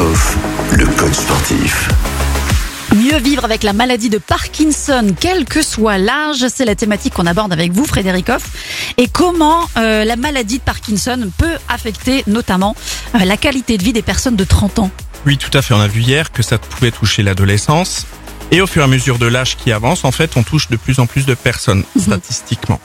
Off, le coach sportif. Mieux vivre avec la maladie de Parkinson, quel que soit l'âge, c'est la thématique qu'on aborde avec vous, Frédéric Hoff. Et comment euh, la maladie de Parkinson peut affecter notamment euh, la qualité de vie des personnes de 30 ans? Oui, tout à fait. On a vu hier que ça pouvait toucher l'adolescence. Et au fur et à mesure de l'âge qui avance, en fait, on touche de plus en plus de personnes, statistiquement.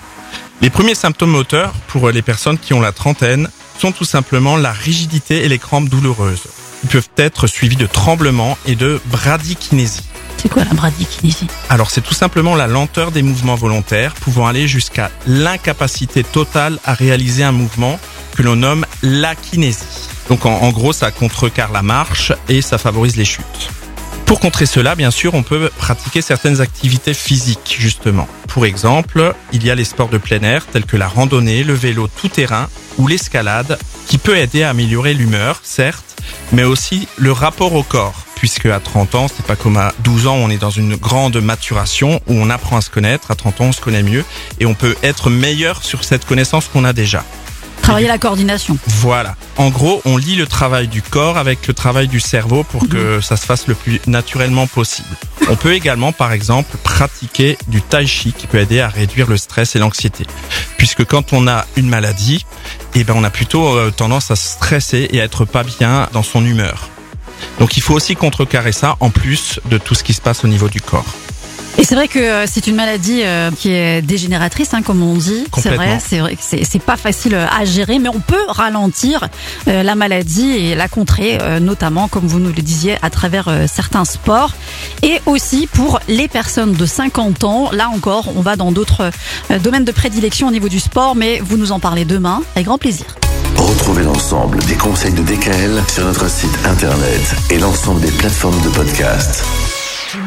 Les premiers symptômes moteurs pour les personnes qui ont la trentaine sont tout simplement la rigidité et les crampes douloureuses. Peuvent être suivis de tremblements et de bradykinésie. C'est quoi la bradykinésie? Alors c'est tout simplement la lenteur des mouvements volontaires pouvant aller jusqu'à l'incapacité totale à réaliser un mouvement que l'on nomme l'akinésie. Donc en, en gros ça contrecarre la marche et ça favorise les chutes. Pour contrer cela, bien sûr, on peut pratiquer certaines activités physiques, justement. Pour exemple, il y a les sports de plein air tels que la randonnée, le vélo tout-terrain ou l'escalade, qui peut aider à améliorer l'humeur, certes, mais aussi le rapport au corps. Puisque à 30 ans, c'est pas comme à 12 ans on est dans une grande maturation, où on apprend à se connaître. À 30 ans, on se connaît mieux et on peut être meilleur sur cette connaissance qu'on a déjà. Travailler la coordination. Voilà. En gros, on lie le travail du corps avec le travail du cerveau pour que ça se fasse le plus naturellement possible. On peut également, par exemple, pratiquer du tai chi qui peut aider à réduire le stress et l'anxiété. Puisque quand on a une maladie, eh ben, on a plutôt euh, tendance à stresser et à être pas bien dans son humeur. Donc il faut aussi contrecarrer ça en plus de tout ce qui se passe au niveau du corps. Et c'est vrai que euh, c'est une maladie euh, qui est dégénératrice, hein, comme on dit. C'est vrai, c'est vrai que c'est c'est pas facile euh, à gérer, mais on peut ralentir euh, la maladie et la contrer, euh, notamment, comme vous nous le disiez, à travers euh, certains sports. Et aussi pour les personnes de 50 ans, là encore, on va dans d'autres euh, domaines de prédilection au niveau du sport, mais vous nous en parlez demain, avec grand plaisir. Retrouvez l'ensemble des conseils de DKL sur notre site internet et l'ensemble des plateformes de podcast.